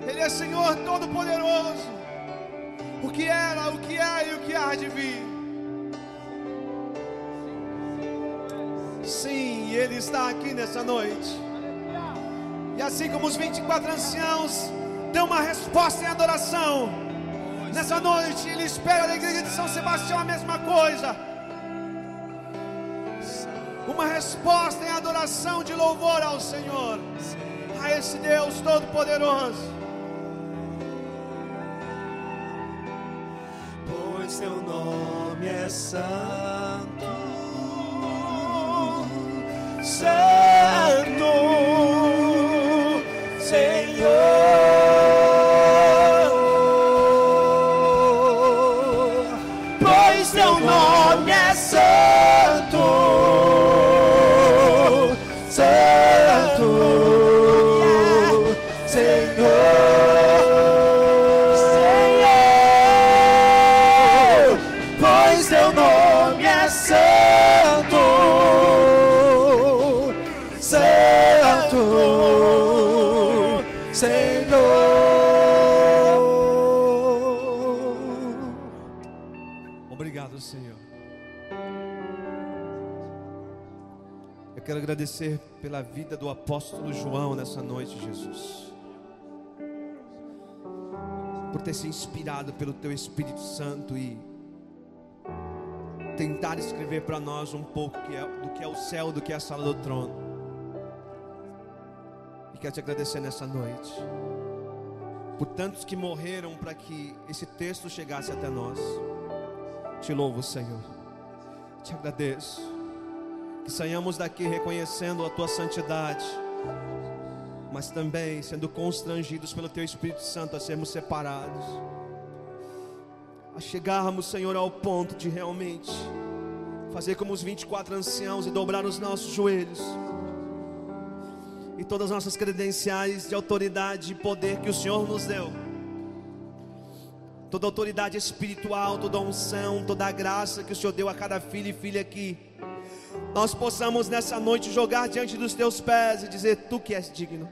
[SPEAKER 1] Ele é Senhor Todo-Poderoso. O que era, o que é e o que há de vir. Sim, Ele está aqui nessa noite. E assim como os 24 anciãos dão uma resposta em adoração, nessa noite Ele espera da igreja de São Sebastião a mesma coisa. Uma resposta em adoração de louvor ao Senhor, a esse Deus Todo-Poderoso.
[SPEAKER 2] pois teu nome é santo, santo,
[SPEAKER 1] agradecer pela vida do apóstolo João nessa noite, Jesus. Por ter se inspirado pelo teu Espírito Santo e tentar escrever para nós um pouco do que é o céu, do que é a sala do trono. E quero te agradecer nessa noite. Por tantos que morreram para que esse texto chegasse até nós. Te louvo, Senhor. Te agradeço. Que saiamos daqui reconhecendo a tua santidade, mas também sendo constrangidos pelo teu Espírito Santo a sermos separados. A chegarmos, Senhor, ao ponto de realmente fazer como os 24 anciãos e dobrar os nossos joelhos. E todas as nossas credenciais de autoridade e poder que o Senhor nos deu toda autoridade espiritual, toda unção, toda a graça que o Senhor deu a cada filho e filha aqui, nós possamos nessa noite jogar diante dos teus pés e dizer: Tu que és digno.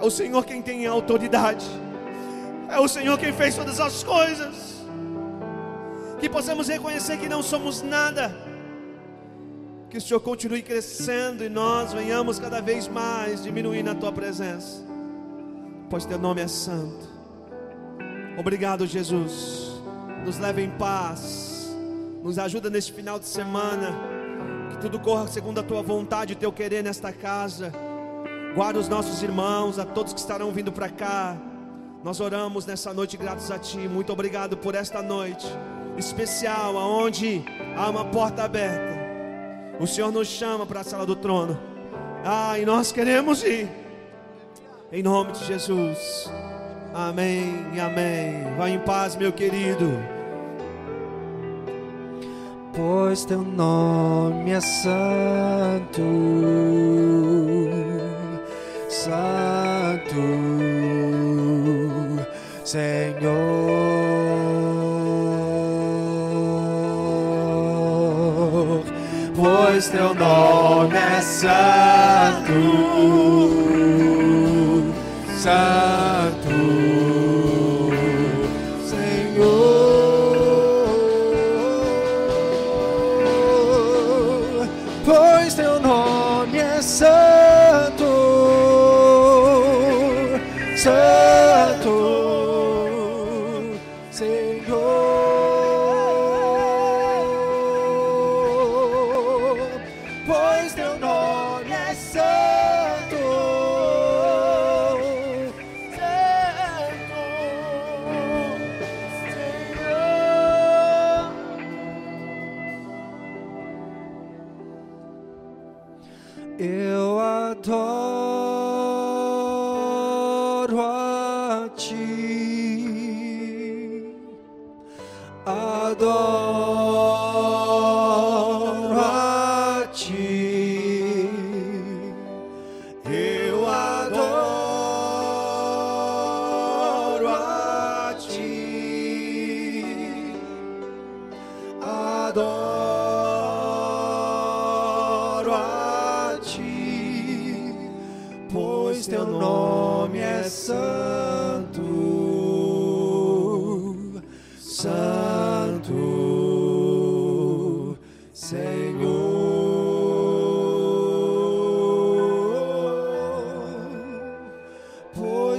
[SPEAKER 1] É o Senhor quem tem autoridade, é o Senhor quem fez todas as coisas. Que possamos reconhecer que não somos nada, que o Senhor continue crescendo e nós venhamos cada vez mais diminuir na tua presença, pois teu nome é santo. Obrigado, Jesus. Nos leva em paz. Nos ajuda neste final de semana. Que tudo corra segundo a tua vontade e teu querer nesta casa. Guarda os nossos irmãos, a todos que estarão vindo para cá. Nós oramos nessa noite gratos a Ti. Muito obrigado por esta noite especial, aonde há uma porta aberta. O Senhor nos chama para a sala do trono. Ah, e nós queremos ir. Em nome de Jesus. Amém, amém. Vá em paz, meu querido.
[SPEAKER 2] Pois teu nome é santo, santo, Senhor. Pois teu nome é santo, santo.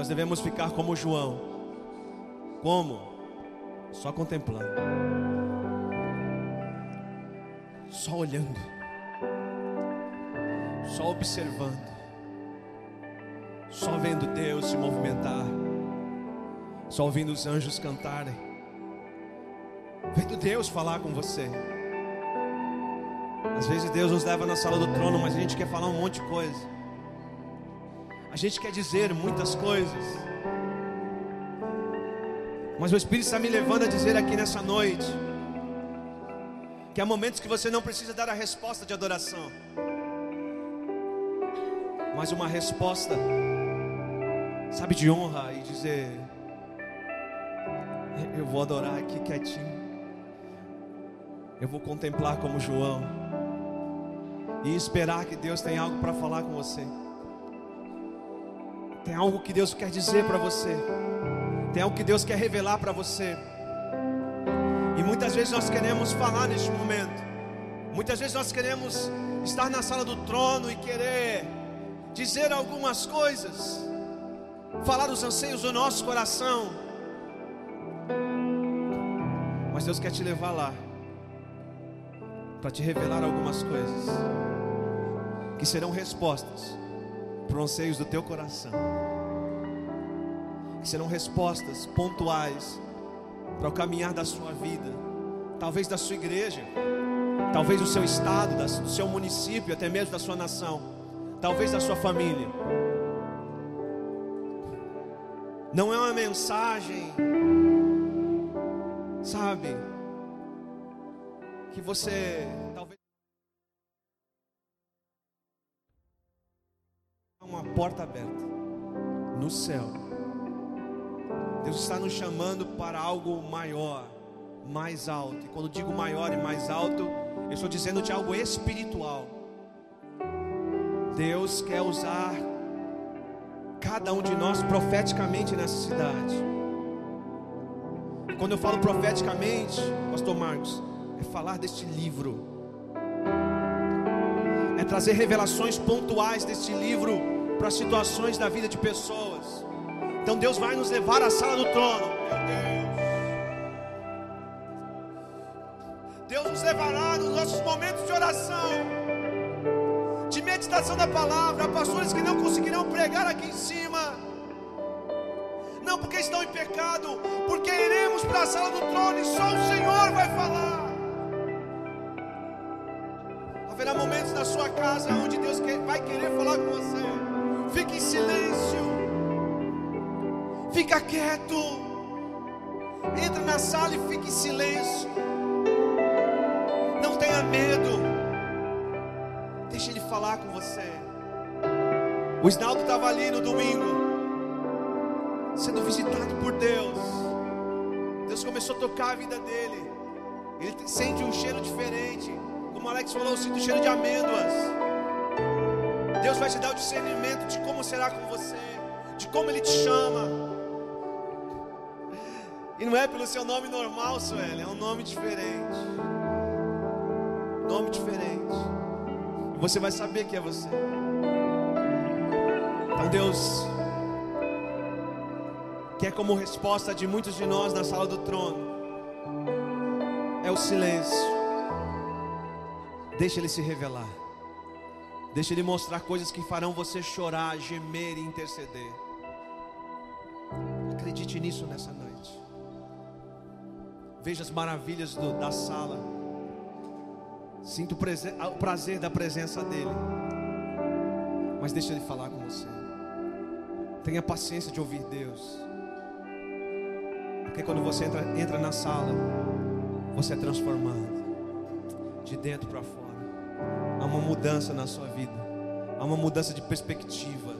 [SPEAKER 1] nós devemos ficar como João. Como? Só contemplando. Só olhando. Só observando. Só vendo Deus se movimentar só ouvindo os anjos cantarem, vendo Deus falar com você. Às vezes Deus nos leva na sala do trono, mas a gente quer falar um monte de coisa. Gente quer dizer muitas coisas. Mas o Espírito está me levando a dizer aqui nessa noite que há momentos que você não precisa dar a resposta de adoração, mas uma resposta, sabe, de honra e dizer: Eu vou adorar aqui quietinho, eu vou contemplar como João e esperar que Deus tem algo para falar com você. Tem algo que Deus quer dizer para você. Tem algo que Deus quer revelar para você. E muitas vezes nós queremos falar neste momento. Muitas vezes nós queremos estar na sala do trono e querer dizer algumas coisas, falar os anseios do nosso coração. Mas Deus quer te levar lá para te revelar algumas coisas que serão respostas para os anseios do teu coração. Que serão respostas pontuais para o caminhar da sua vida, talvez da sua igreja, talvez do seu estado, do seu município, até mesmo da sua nação, talvez da sua família. Não é uma mensagem, sabe, que você talvez uma porta aberta no céu Deus está nos chamando para algo maior, mais alto. E quando digo maior e mais alto, eu estou dizendo de algo espiritual. Deus quer usar cada um de nós profeticamente nessa cidade. E quando eu falo profeticamente, Pastor Marcos, é falar deste livro, é trazer revelações pontuais deste livro para situações da vida de pessoas. Então Deus vai nos levar à sala do trono. Meu Deus. Deus nos levará nos nossos momentos de oração, de meditação da palavra. Há pastores que não conseguirão pregar aqui em cima. Não porque estão em pecado, porque iremos para a sala do trono e só o Senhor vai falar. Haverá momentos na sua casa onde Deus vai querer falar com você. Fique em silêncio. Fica quieto. Entra na sala e fique em silêncio. Não tenha medo. Deixa ele falar com você. O Isnaldo estava ali no domingo, sendo visitado por Deus. Deus começou a tocar a vida dele. Ele sente um cheiro diferente. Como Alex falou, eu sinto cheiro de amêndoas. Deus vai te dar o discernimento como será com você, de como Ele te chama. E não é pelo seu nome normal, Sueli, é um nome diferente. Nome diferente. E você vai saber que é você. Então Deus quer como resposta de muitos de nós na sala do trono. É o silêncio. Deixa ele se revelar. Deixa ele mostrar coisas que farão você chorar, gemer e interceder. Acredite nisso nessa noite. Veja as maravilhas do, da sala. Sinta o, o prazer da presença dEle. Mas deixa Ele falar com você. Tenha paciência de ouvir Deus. Porque quando você entra, entra na sala, você é transformado. De dentro para fora. Há uma mudança na sua vida. Há uma mudança de perspectiva.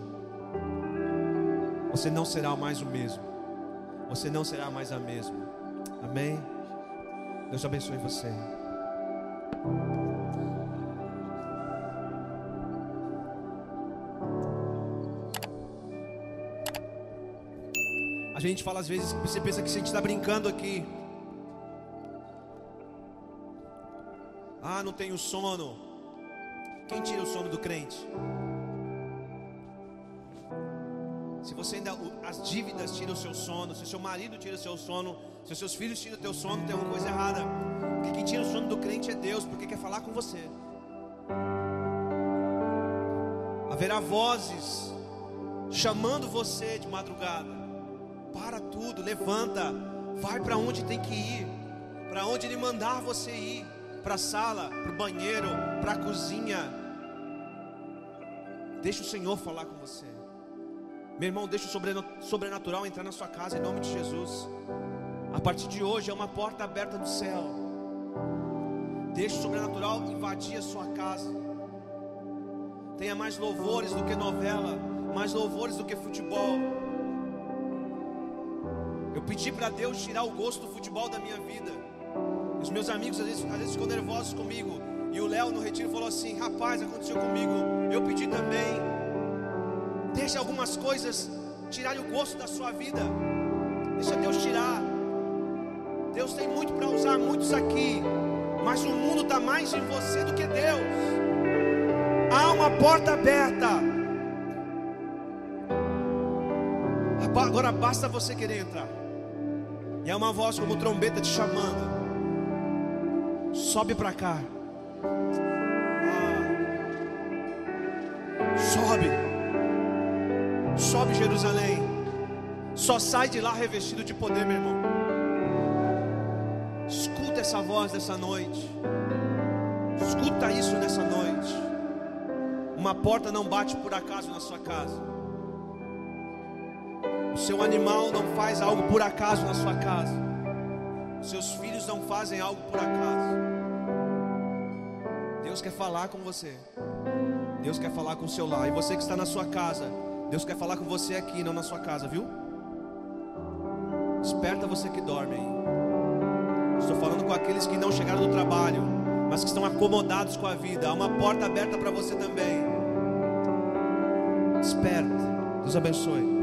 [SPEAKER 1] Você não será mais o mesmo. Você não será mais a mesma. Amém? Deus abençoe você. A gente fala às vezes, você pensa que a gente está brincando aqui. Ah, não tenho sono. Quem tira o sono do crente? Se você ainda as dívidas tiram o seu sono, se seu marido tira o seu sono, se os seus filhos tiram o teu sono, tem alguma coisa errada. Porque quem tira o sono do crente é Deus, porque quer falar com você. Haverá vozes chamando você de madrugada. Para tudo, levanta, vai para onde tem que ir, para onde ele mandar você ir, para a sala, para o banheiro, para a cozinha. Deixa o Senhor falar com você. Meu irmão, deixa o sobrenatural entrar na sua casa em nome de Jesus. A partir de hoje é uma porta aberta do céu. Deixe o sobrenatural invadir a sua casa. Tenha mais louvores do que novela, mais louvores do que futebol. Eu pedi para Deus tirar o gosto do futebol da minha vida. Os meus amigos às vezes, às vezes ficam nervosos comigo. E o Léo no retiro falou assim: Rapaz, aconteceu comigo. Eu pedi também. Deixa algumas coisas tirarem o gosto da sua vida. Deixa Deus tirar. Deus tem muito para usar muitos aqui. Mas o mundo está mais em você do que Deus. Há uma porta aberta. Agora basta você querer entrar. E há uma voz como trombeta te chamando. Sobe para cá. Sobe. Sobe Jerusalém. Só sai de lá revestido de poder, meu irmão. Escuta essa voz dessa noite. Escuta isso nessa noite. Uma porta não bate por acaso na sua casa. O seu animal não faz algo por acaso na sua casa. Seus filhos não fazem algo por acaso. Deus quer falar com você. Deus quer falar com o seu lar. E você que está na sua casa, Deus quer falar com você aqui, não na sua casa, viu? Desperta você que dorme aí. Estou falando com aqueles que não chegaram do trabalho, mas que estão acomodados com a vida. Há uma porta aberta para você também. Desperta. Deus abençoe.